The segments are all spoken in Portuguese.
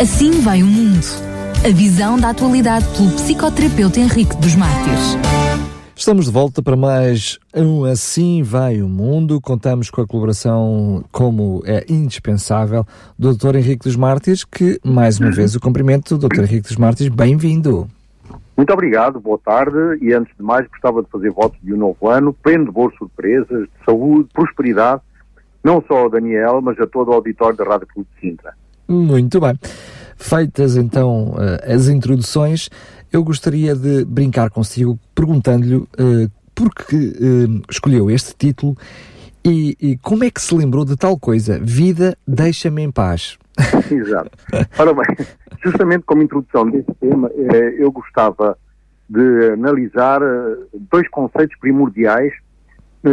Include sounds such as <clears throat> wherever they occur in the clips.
Assim vai o mundo. A visão da atualidade pelo psicoterapeuta Henrique dos Mártires. Estamos de volta para mais um Assim Vai o Mundo. Contamos com a colaboração, como é indispensável, do Dr. Henrique dos Mártires, que, mais uma vez, o cumprimento, Dr. Henrique dos Mártires, bem-vindo. Muito obrigado, boa tarde e antes de mais gostava de fazer votos de um novo ano, pleno de boas surpresas, de saúde, prosperidade, não só ao Daniel, mas a todo o auditório da Rádio Clube de Sintra. Muito bem. Feitas então uh, as introduções, eu gostaria de brincar consigo perguntando-lhe uh, por que uh, escolheu este título e, e, como é que se lembrou de tal coisa? Vida, deixa-me em paz. <laughs> Exato. Ora bem, justamente como introdução deste tema, eu gostava de analisar dois conceitos primordiais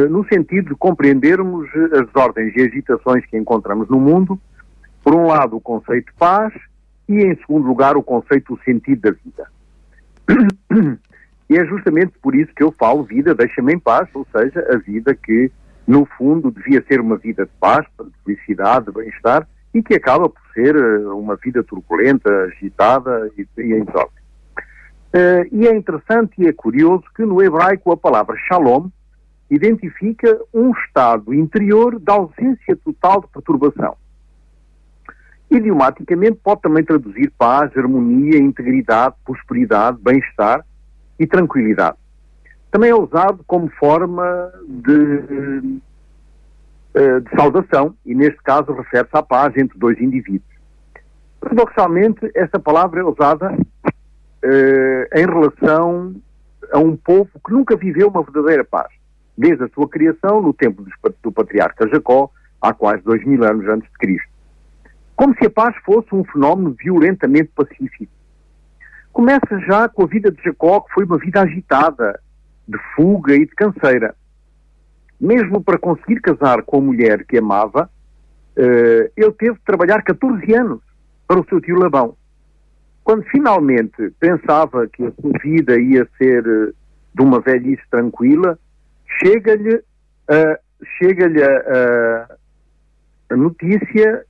no sentido de compreendermos as ordens e agitações que encontramos no mundo por um lado, o conceito de paz e, em segundo lugar, o conceito do sentido da vida. E é justamente por isso que eu falo vida, deixa-me em paz, ou seja, a vida que, no fundo, devia ser uma vida de paz, de felicidade, de bem-estar, e que acaba por ser eh, uma vida turbulenta, agitada e, e em. Uh, e é interessante e é curioso que no hebraico a palavra shalom identifica um estado interior de ausência total de perturbação. Idiomaticamente pode também traduzir paz, harmonia, integridade, prosperidade, bem-estar e tranquilidade. Também é usado como forma de, eh, de saudação e, neste caso, refere-se à paz entre dois indivíduos. Paradoxalmente, esta palavra é usada eh, em relação a um povo que nunca viveu uma verdadeira paz, desde a sua criação no tempo do patriarca Jacó, há quase dois mil anos antes de Cristo como se a paz fosse um fenómeno violentamente pacífico. Começa já com a vida de Jacó, que foi uma vida agitada, de fuga e de canseira. Mesmo para conseguir casar com a mulher que amava, uh, ele teve de trabalhar 14 anos para o seu tio Labão. Quando finalmente pensava que a sua vida ia ser uh, de uma velhice tranquila, chega-lhe uh, chega a, a notícia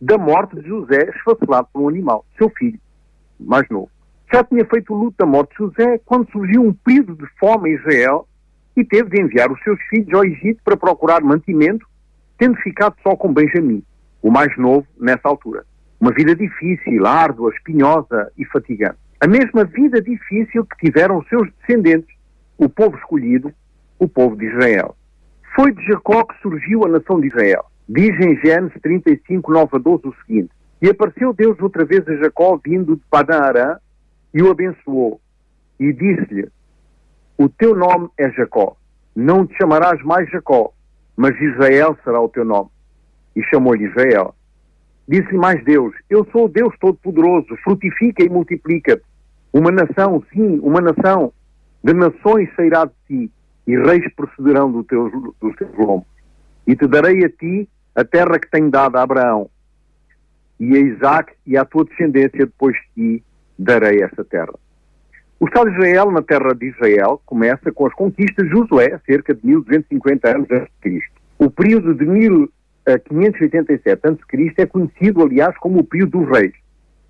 da morte de José esfacelado por um animal, seu filho, mais novo. Já tinha feito o luto da morte de José quando surgiu um período de fome em Israel e teve de enviar os seus filhos ao Egito para procurar mantimento, tendo ficado só com Benjamim, o mais novo nessa altura. Uma vida difícil, árdua, espinhosa e fatigante. A mesma vida difícil que tiveram os seus descendentes, o povo escolhido, o povo de Israel. Foi de Jacó que surgiu a nação de Israel. Diz em Gênesis 35, 9 a 12 o seguinte: E apareceu Deus outra vez a Jacó vindo de Padã Arã e o abençoou. E disse-lhe: O teu nome é Jacó. Não te chamarás mais Jacó, mas Israel será o teu nome. E chamou-lhe Israel. Disse-lhe mais Deus: Eu sou o Deus Todo-Poderoso, frutifica e multiplica-te. Uma nação, sim, uma nação, de nações sairá de ti, e reis procederão do teu, dos teus lombos. E te darei a ti a terra que tenho dado a Abraão e a Isaac e à tua descendência depois de ti darei essa terra. O Estado de Israel, na terra de Israel, começa com as conquistas de Josué, cerca de 1250 anos antes de Cristo. O período de 1587 a.C. é conhecido, aliás, como o período dos reis.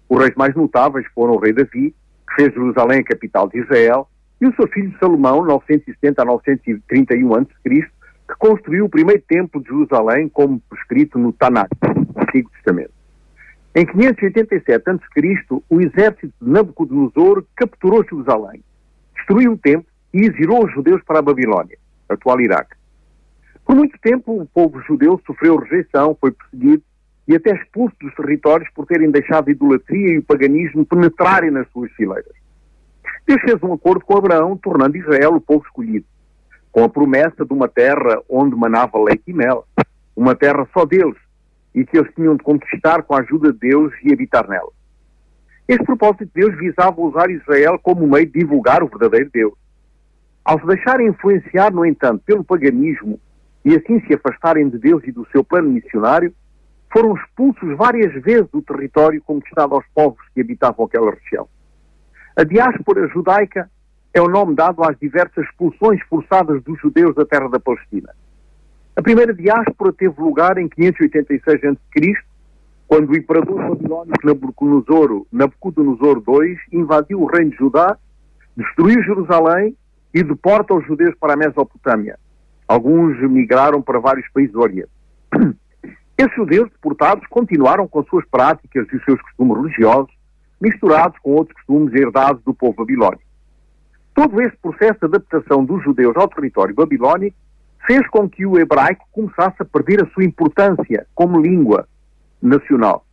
Os reis mais notáveis foram o rei Davi, que fez Jerusalém a capital de Israel, e o seu filho Salomão, 970 a 931 a.C., que construiu o primeiro templo de Jerusalém, como prescrito no Tanakh, Antigo Testamento. Em 587 a.C., o exército de Nabucodonosor capturou Jerusalém, destruiu o templo e exilou os judeus para a Babilónia, atual Iraque. Por muito tempo, o povo judeu sofreu rejeição, foi perseguido e até expulso dos territórios por terem deixado a idolatria e o paganismo penetrarem nas suas fileiras. Deus fez um acordo com Abraão, tornando Israel o povo escolhido com a promessa de uma terra onde manava leite e mel, uma terra só deles, e que eles tinham de conquistar com a ajuda de Deus e habitar nela. Este propósito de Deus visava usar Israel como meio de divulgar o verdadeiro Deus. Ao se deixarem influenciar, no entanto, pelo paganismo e assim se afastarem de Deus e do seu plano missionário, foram expulsos várias vezes do território conquistado aos povos que habitavam aquela região. A diáspora judaica é o nome dado às diversas expulsões forçadas dos judeus da terra da Palestina. A primeira diáspora teve lugar em 586 a.C., quando o imperador babilónico Nabucodonosor, Nabucodonosor II invadiu o reino de Judá, destruiu Jerusalém e deporta os judeus para a Mesopotâmia. Alguns migraram para vários países do Oriente. <clears throat> Esses judeus deportados continuaram com suas práticas e os seus costumes religiosos, misturados com outros costumes herdados do povo babilónico. Todo este processo de adaptação dos judeus ao território babilónico fez com que o hebraico começasse a perder a sua importância como língua nacional,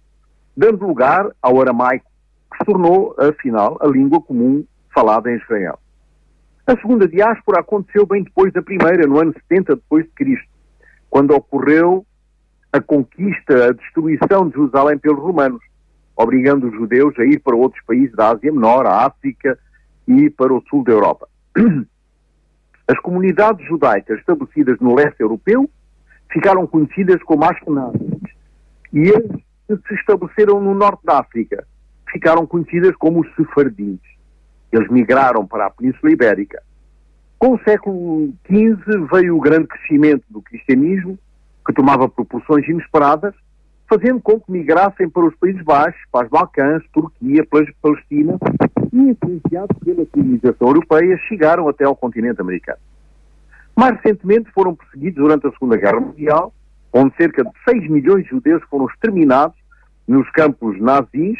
dando lugar ao aramaico, que se tornou, afinal, a língua comum falada em Israel. A segunda diáspora aconteceu bem depois da primeira, no ano 70 depois de Cristo, quando ocorreu a conquista, a destruição de Jerusalém pelos romanos, obrigando os judeus a ir para outros países da Ásia Menor, a África e para o sul da Europa. <clears throat> As comunidades judaicas estabelecidas no leste europeu ficaram conhecidas como Ashkenazes e as que se estabeleceram no norte da África ficaram conhecidas como os sefardins. Eles migraram para a Península Ibérica. Com o século XV veio o grande crescimento do cristianismo, que tomava proporções inesperadas, fazendo com que migrassem para os Países Baixos, para os Balcãs, Turquia, Palestina, influenciados pela civilização europeia, chegaram até ao continente americano. Mais recentemente foram perseguidos durante a Segunda Guerra Mundial, onde cerca de 6 milhões de judeus foram exterminados nos campos nazis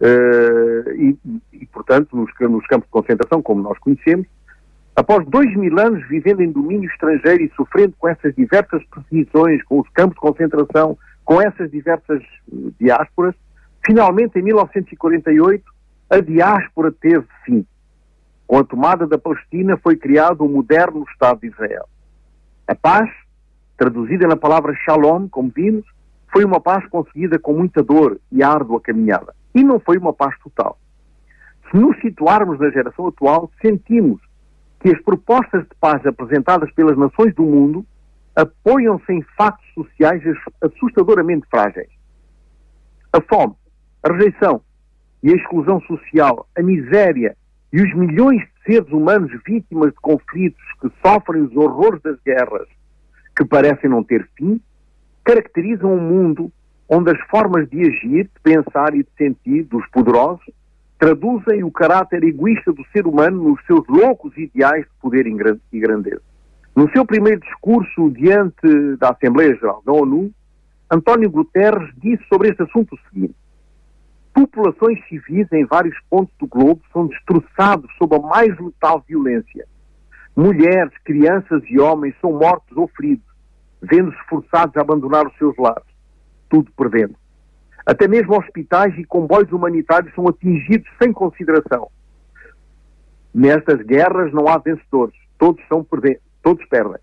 uh, e, e, portanto, nos, nos, campos de concentração, como nós conhecemos, após dois mil anos vivendo em domínio estrangeiro e sofrendo com essas diversas perseguições, com os campos de concentração, com essas diversas uh, diásporas, finalmente, em 1948, a diáspora teve fim. Com a tomada da Palestina foi criado o moderno Estado de Israel. A paz, traduzida na palavra shalom, como vimos, foi uma paz conseguida com muita dor e árdua caminhada. E não foi uma paz total. Se nos situarmos na geração atual, sentimos que as propostas de paz apresentadas pelas nações do mundo apoiam-se em factos sociais assustadoramente frágeis. A fome, a rejeição, e a exclusão social, a miséria e os milhões de seres humanos vítimas de conflitos que sofrem os horrores das guerras, que parecem não ter fim, caracterizam um mundo onde as formas de agir, de pensar e de sentir dos poderosos traduzem o caráter egoísta do ser humano nos seus loucos ideais de poder e grandeza. No seu primeiro discurso diante da Assembleia Geral da ONU, António Guterres disse sobre este assunto o seguinte: populações civis em vários pontos do globo são destroçados sob a mais letal violência. Mulheres, crianças e homens são mortos ou feridos, vendo-se forçados a abandonar os seus lares, tudo perdendo. Até mesmo hospitais e comboios humanitários são atingidos sem consideração. Nestas guerras não há vencedores, todos, são todos perdem.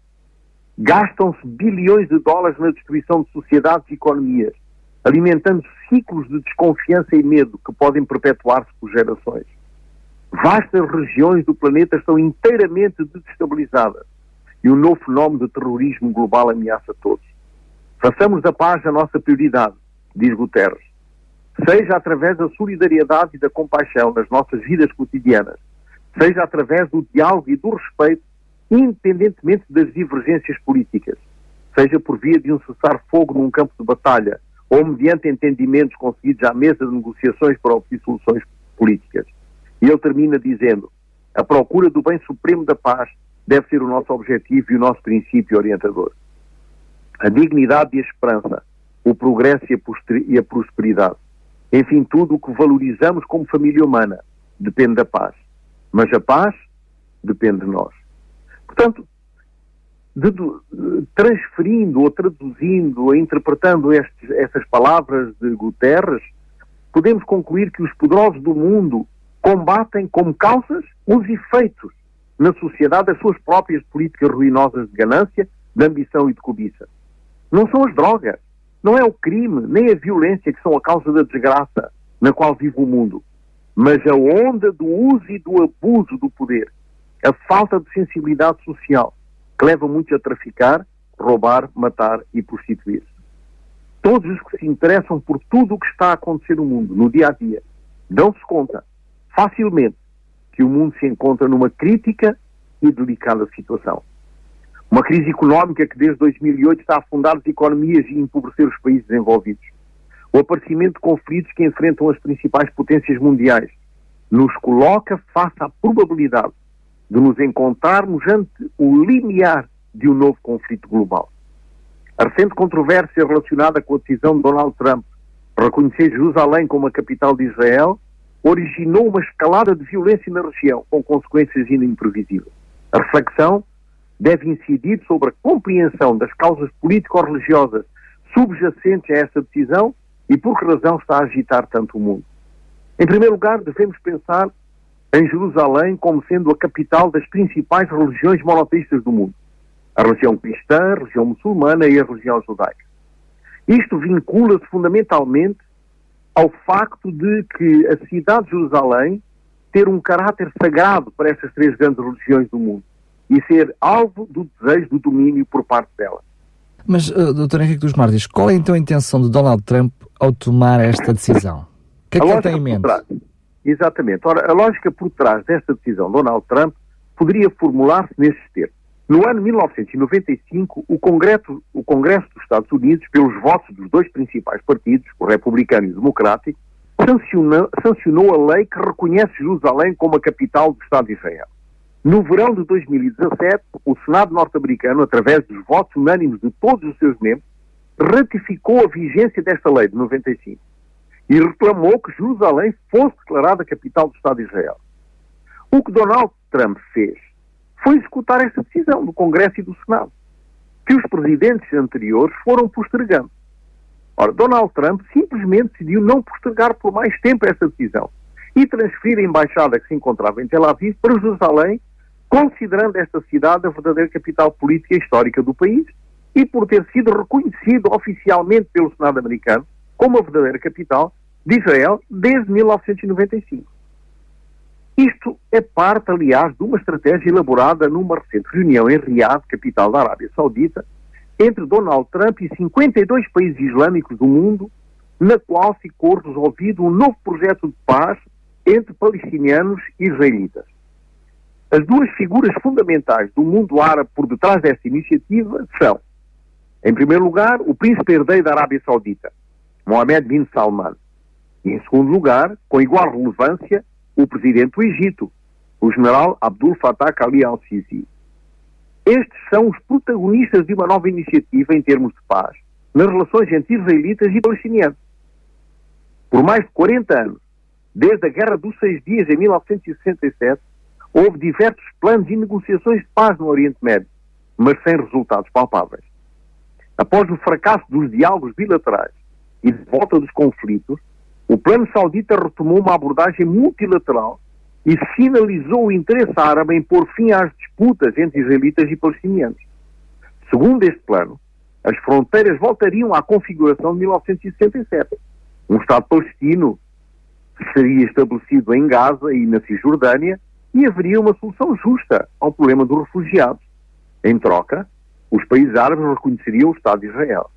Gastam-se bilhões de dólares na destruição de sociedades e economias alimentando ciclos de desconfiança e medo que podem perpetuar-se por gerações. Vastas regiões do planeta estão inteiramente desestabilizadas e o novo fenómeno de terrorismo global ameaça todos. Façamos da paz a nossa prioridade, diz Guterres. Seja através da solidariedade e da compaixão nas nossas vidas cotidianas, seja através do diálogo e do respeito, independentemente das divergências políticas, seja por via de um cessar-fogo num campo de batalha ou mediante entendimentos conseguidos à mesa de negociações para obter soluções políticas. E ele termina dizendo: a procura do bem supremo da paz deve ser o nosso objetivo e o nosso princípio orientador. A dignidade e a esperança, o progresso e a prosperidade, enfim, tudo o que valorizamos como família humana depende da paz. Mas a paz depende de nós. Portanto, de, transferindo ou traduzindo ou interpretando estes, essas palavras de Guterres, podemos concluir que os poderosos do mundo combatem como causas os efeitos na sociedade das suas próprias políticas ruinosas de ganância, de ambição e de cobiça. Não são as drogas, não é o crime, nem a violência que são a causa da desgraça na qual vive o mundo, mas a onda do uso e do abuso do poder, a falta de sensibilidade social, que levam muitos a traficar, roubar, matar e prostituir-se. Todos os que se interessam por tudo o que está a acontecer no mundo, no dia a dia, dão-se conta, facilmente, que o mundo se encontra numa crítica e delicada situação. Uma crise económica que desde 2008 está a afundar as economias e empobrecer os países desenvolvidos. o aparecimento de conflitos que enfrentam as principais potências mundiais, nos coloca face à probabilidade de nos encontrarmos ante o limiar de um novo conflito global. A recente controvérsia relacionada com a decisão de Donald Trump de reconhecer Jerusalém como a capital de Israel originou uma escalada de violência na região, com consequências ainda imprevisíveis. A reflexão deve incidir sobre a compreensão das causas político-religiosas subjacentes a essa decisão e por que razão está a agitar tanto o mundo. Em primeiro lugar, devemos pensar em Jerusalém como sendo a capital das principais religiões monoteístas do mundo. A religião cristã, a religião muçulmana e a religião judaica. Isto vincula-se fundamentalmente ao facto de que a cidade de Jerusalém ter um caráter sagrado para estas três grandes religiões do mundo e ser alvo do desejo do domínio por parte dela. Mas, uh, Dr. Henrique dos Martins, qual é então a intenção de Donald Trump ao tomar esta decisão? O que é que ele tem em mente? Exatamente. Ora, a lógica por trás desta decisão de Donald Trump poderia formular-se nestes termos. No ano 1995, o Congresso, o Congresso dos Estados Unidos, pelos votos dos dois principais partidos, o republicano e o democrático, sancionou, sancionou a lei que reconhece Jerusalém como a capital do Estado de Israel. No verão de 2017, o Senado norte-americano, através dos votos unânimes de todos os seus membros, ratificou a vigência desta lei de 95 e reclamou que Jerusalém fosse declarada capital do Estado de Israel. O que Donald Trump fez foi executar esta decisão do Congresso e do Senado, que os presidentes anteriores foram postergando. Ora, Donald Trump simplesmente decidiu não postergar por mais tempo essa decisão e transferir a embaixada que se encontrava em Tel Aviv para Jerusalém considerando esta cidade a verdadeira capital política e histórica do país e por ter sido reconhecido oficialmente pelo Senado americano como a verdadeira capital de Israel desde 1995. Isto é parte, aliás, de uma estratégia elaborada numa recente reunião em Riad, capital da Arábia Saudita, entre Donald Trump e 52 países islâmicos do mundo, na qual ficou resolvido um novo projeto de paz entre palestinianos e israelitas. As duas figuras fundamentais do mundo árabe por detrás desta iniciativa são, em primeiro lugar, o príncipe herdeiro da Arábia Saudita, Mohammed bin Salman, e em segundo lugar, com igual relevância, o presidente do Egito, o general Abdul Fattah Ali al-Sisi. Estes são os protagonistas de uma nova iniciativa em termos de paz nas relações entre israelitas e palestinianos. Por mais de 40 anos, desde a Guerra dos Seis Dias em 1967, Houve diversos planos e negociações de paz no Oriente Médio, mas sem resultados palpáveis. Após o fracasso dos diálogos bilaterais e de volta dos conflitos, o plano saudita retomou uma abordagem multilateral e sinalizou o interesse árabe em pôr fim às disputas entre israelitas e palestinianos. Segundo este plano, as fronteiras voltariam à configuração de 1967. Um Estado palestino seria estabelecido em Gaza e na Cisjordânia e haveria uma solução justa ao problema dos refugiados. Em troca, os países árabes reconheceriam o Estado de Israel.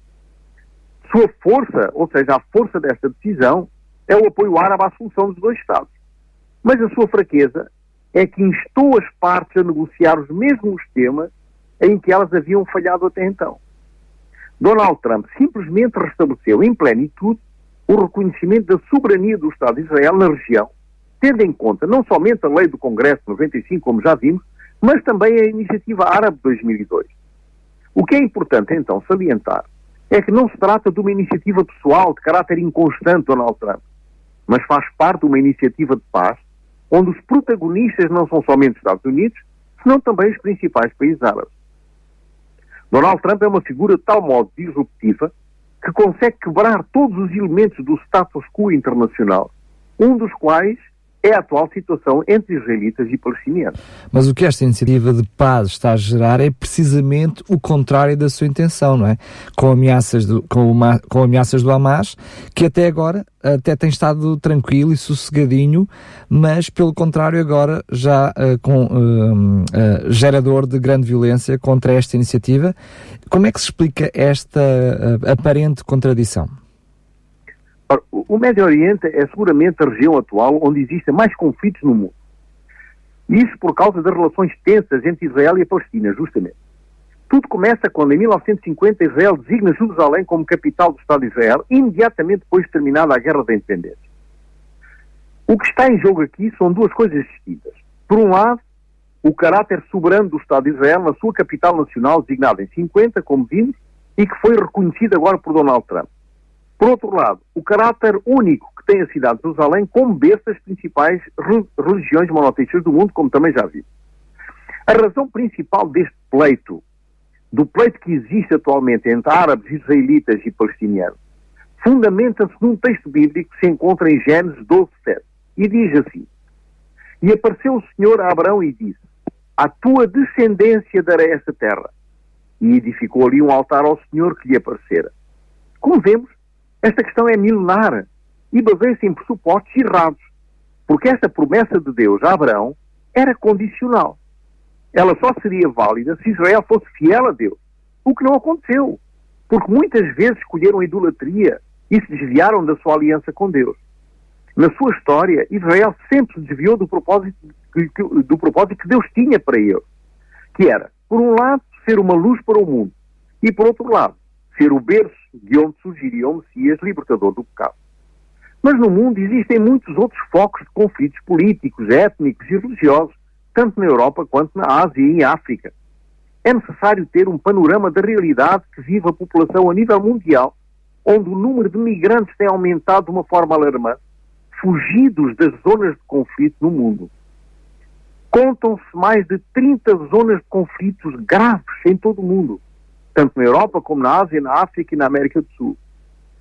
Sua força, ou seja, a força desta decisão, é o apoio árabe à solução dos dois Estados. Mas a sua fraqueza é que instou as partes a negociar os mesmos temas em que elas haviam falhado até então. Donald Trump simplesmente restabeleceu em plenitude o reconhecimento da soberania do Estado de Israel na região tendo em conta não somente a lei do Congresso 95, como já vimos, mas também a iniciativa árabe de 2002. O que é importante então salientar é que não se trata de uma iniciativa pessoal de caráter inconstante Donald Trump, mas faz parte de uma iniciativa de paz onde os protagonistas não são somente os Estados Unidos, senão também os principais países árabes. Donald Trump é uma figura de tal modo disruptiva que consegue quebrar todos os elementos do status quo internacional, um dos quais é a atual situação entre israelitas e palestinianos. Mas o que esta iniciativa de paz está a gerar é precisamente o contrário da sua intenção, não é? Com ameaças do, com, uma, com ameaças do Hamas, que até agora até tem estado tranquilo e sossegadinho, mas pelo contrário agora já uh, com uh, uh, gerador de grande violência contra esta iniciativa. Como é que se explica esta aparente contradição? O Médio Oriente é seguramente a região atual onde existem mais conflitos no mundo. Isso por causa das relações tensas entre Israel e a Palestina, justamente. Tudo começa quando, em 1950, Israel designa Jerusalém como capital do Estado de Israel, imediatamente depois de terminada a Guerra da Independência. O que está em jogo aqui são duas coisas distintas. Por um lado, o caráter soberano do Estado de Israel na sua capital nacional, designada em 50, como vimos, e que foi reconhecido agora por Donald Trump. Por outro lado, o caráter único que tem a cidade de Jerusalém como berço das principais religiões monoteístas do mundo, como também já vi. A razão principal deste pleito, do pleito que existe atualmente entre árabes, israelitas e palestinianos, fundamenta-se num texto bíblico que se encontra em Gênesis 12, 7, e diz assim, E apareceu o Senhor a Abraão e disse, A tua descendência darei esta terra. E edificou ali um altar ao Senhor que lhe aparecera. Como vemos, esta questão é milenar e baseia-se em pressupostos errados, porque esta promessa de Deus a Abraão era condicional. Ela só seria válida se Israel fosse fiel a Deus, o que não aconteceu, porque muitas vezes escolheram a idolatria e se desviaram da sua aliança com Deus. Na sua história, Israel sempre se desviou do propósito, do propósito que Deus tinha para ele, que era, por um lado, ser uma luz para o mundo, e por outro lado, ser o berço de onde surgiria o Messias libertador do pecado. Mas no mundo existem muitos outros focos de conflitos políticos, étnicos e religiosos, tanto na Europa quanto na Ásia e em África. É necessário ter um panorama da realidade que vive a população a nível mundial, onde o número de migrantes tem aumentado de uma forma alarmante, fugidos das zonas de conflito no mundo. Contam-se mais de 30 zonas de conflitos graves em todo o mundo tanto na Europa como na Ásia, na África e na América do Sul.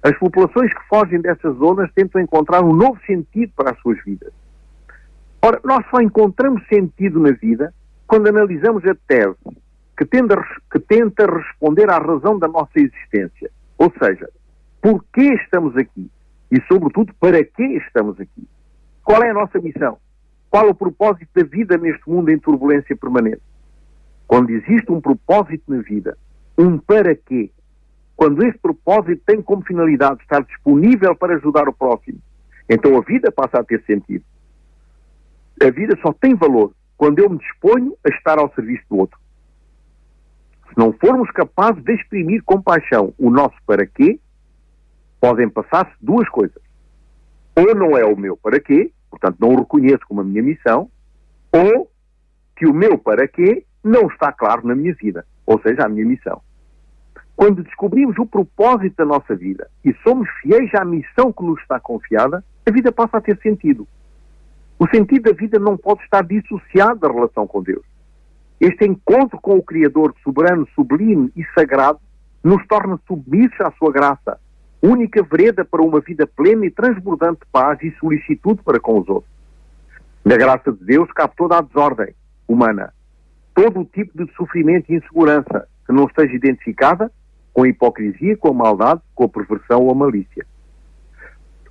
As populações que fogem dessas zonas tentam encontrar um novo sentido para as suas vidas. Ora, nós só encontramos sentido na vida quando analisamos a tese que tenta, que tenta responder à razão da nossa existência. Ou seja, por que estamos aqui? E, sobretudo, para que estamos aqui? Qual é a nossa missão? Qual o propósito da vida neste mundo em turbulência permanente? Quando existe um propósito na vida, um para quê. Quando este propósito tem como finalidade estar disponível para ajudar o próximo, então a vida passa a ter sentido. A vida só tem valor quando eu me disponho a estar ao serviço do outro. Se não formos capazes de exprimir com paixão o nosso para quê, podem passar-se duas coisas. Ou não é o meu para quê, portanto não o reconheço como a minha missão, ou que o meu para quê não está claro na minha vida ou seja, a minha missão. Quando descobrimos o propósito da nossa vida e somos fiéis à missão que nos está confiada, a vida passa a ter sentido. O sentido da vida não pode estar dissociado da relação com Deus. Este encontro com o Criador soberano, sublime e sagrado nos torna submissos à sua graça, única vereda para uma vida plena e transbordante de paz e solicitude para com os outros. Na graça de Deus cabe toda a desordem humana, todo o tipo de sofrimento e insegurança que não esteja identificada com a hipocrisia, com a maldade, com a perversão ou a malícia.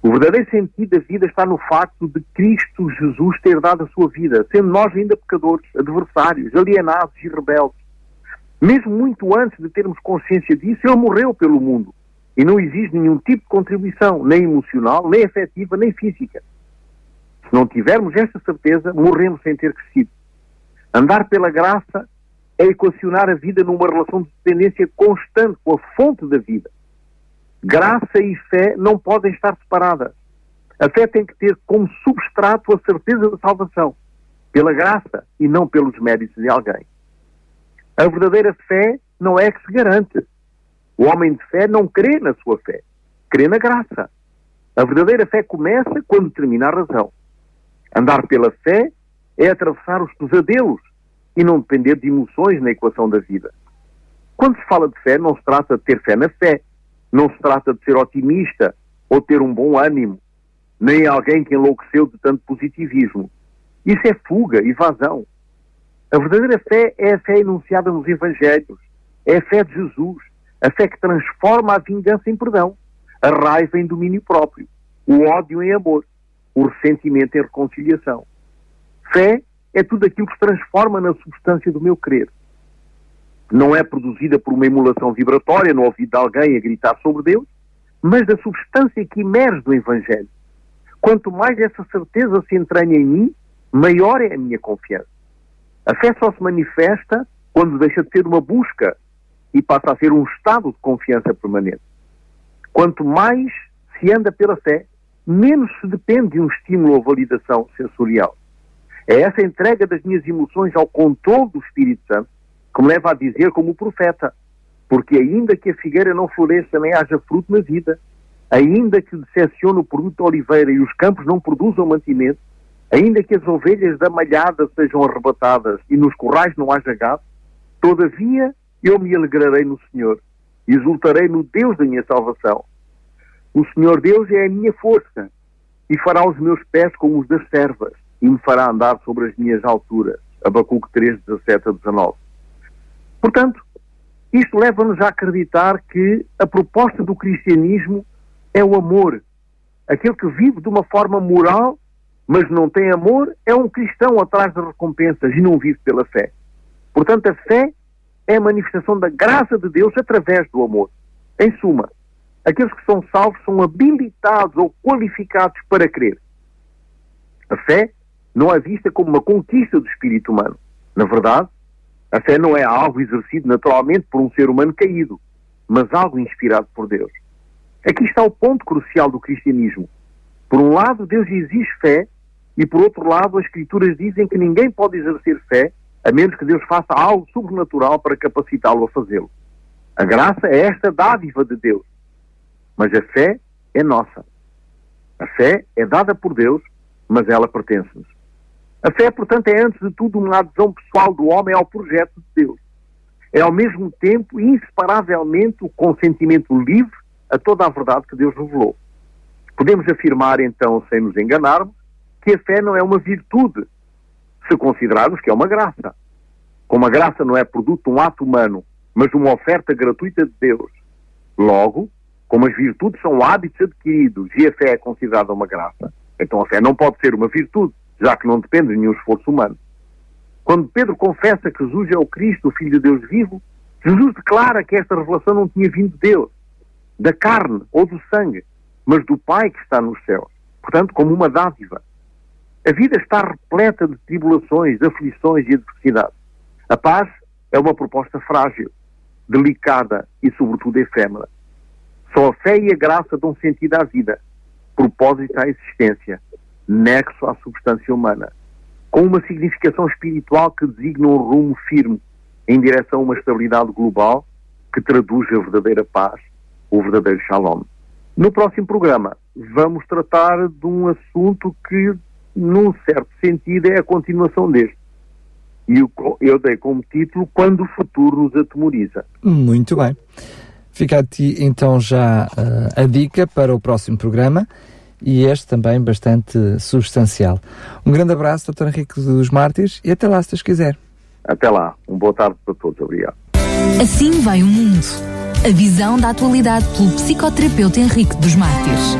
O verdadeiro sentido da vida está no facto de Cristo Jesus ter dado a sua vida, sendo nós ainda pecadores, adversários, alienados e rebeldes. Mesmo muito antes de termos consciência disso, Ele morreu pelo mundo e não exige nenhum tipo de contribuição, nem emocional, nem afetiva, nem física. Se não tivermos esta certeza, morremos sem ter crescido. Andar pela graça é equacionar a vida numa relação de dependência constante com a fonte da vida. Graça e fé não podem estar separadas. A fé tem que ter como substrato a certeza da salvação, pela graça e não pelos méritos de alguém. A verdadeira fé não é que se garante. O homem de fé não crê na sua fé, crê na graça. A verdadeira fé começa quando termina a razão. Andar pela fé é atravessar os pesadelos e não depender de emoções na equação da vida. Quando se fala de fé, não se trata de ter fé na fé, não se trata de ser otimista ou ter um bom ânimo, nem alguém que enlouqueceu de tanto positivismo. Isso é fuga, evasão. A verdadeira fé é a fé enunciada nos Evangelhos, é a fé de Jesus, a fé que transforma a vingança em perdão, a raiva em domínio próprio, o ódio em amor, o ressentimento em reconciliação. Fé é tudo aquilo que se transforma na substância do meu querer. Não é produzida por uma emulação vibratória no ouvido de alguém a gritar sobre Deus, mas da substância que emerge do Evangelho. Quanto mais essa certeza se entranha em mim, maior é a minha confiança. A fé só se manifesta quando deixa de ser uma busca e passa a ser um estado de confiança permanente. Quanto mais se anda pela fé, menos se depende de um estímulo ou validação sensorial. É essa entrega das minhas emoções ao controle do Espírito Santo que me leva a dizer como o profeta, porque ainda que a figueira não floresça nem haja fruto na vida, ainda que decepcione o produto da oliveira e os campos não produzam mantimento, ainda que as ovelhas da malhada sejam arrebatadas e nos corrais não haja gado, todavia eu me alegrarei no Senhor, exultarei no Deus da minha salvação. O Senhor Deus é a minha força e fará os meus pés como os das servas e me fará andar sobre as minhas alturas. Abacuque 3, 17 a 19. Portanto, isto leva-nos a acreditar que a proposta do cristianismo é o amor. Aquele que vive de uma forma moral, mas não tem amor, é um cristão atrás de recompensas e não vive pela fé. Portanto, a fé é a manifestação da graça de Deus através do amor. Em suma, aqueles que são salvos são habilitados ou qualificados para crer. A fé não é vista como uma conquista do espírito humano. Na verdade, a fé não é algo exercido naturalmente por um ser humano caído, mas algo inspirado por Deus. Aqui está o ponto crucial do cristianismo. Por um lado, Deus exige fé, e por outro lado, as Escrituras dizem que ninguém pode exercer fé a menos que Deus faça algo sobrenatural para capacitá-lo a fazê-lo. A graça é esta dádiva de Deus, mas a fé é nossa. A fé é dada por Deus, mas ela pertence-nos. A fé, portanto, é antes de tudo uma adesão pessoal do homem ao projeto de Deus. É ao mesmo tempo, inseparavelmente, o consentimento livre a toda a verdade que Deus revelou. Podemos afirmar, então, sem nos enganarmos, que a fé não é uma virtude, se considerarmos que é uma graça. Como a graça não é produto de um ato humano, mas de uma oferta gratuita de Deus. Logo, como as virtudes são hábitos adquiridos e a fé é considerada uma graça, então a fé não pode ser uma virtude, já que não depende de nenhum esforço humano. Quando Pedro confessa que Jesus é o Cristo, o Filho de Deus vivo, Jesus declara que esta revelação não tinha vindo de Deus, da carne ou do sangue, mas do Pai que está nos céus. Portanto, como uma dádiva. A vida está repleta de tribulações, de aflições e adversidades. A paz é uma proposta frágil, delicada e, sobretudo, efêmera. Só a fé e a graça dão sentido à vida, propósito à existência, nexo à substância humana, com uma significação espiritual que designa um rumo firme em direção a uma estabilidade global que traduz a verdadeira paz, o verdadeiro shalom. No próximo programa, vamos tratar de um assunto que, num certo sentido, é a continuação deste. E eu, dei como título Quando o Futuro nos Atemoriza. Muito bem. Fica a ti então já uh, a dica para o próximo programa e este também bastante substancial. Um grande abraço, Dr. Henrique dos Mártires, e até lá, se Deus quiser. Até lá. Um boa tarde para todos. Obrigado. Assim vai o mundo. A visão da atualidade pelo psicoterapeuta Henrique dos Mártires.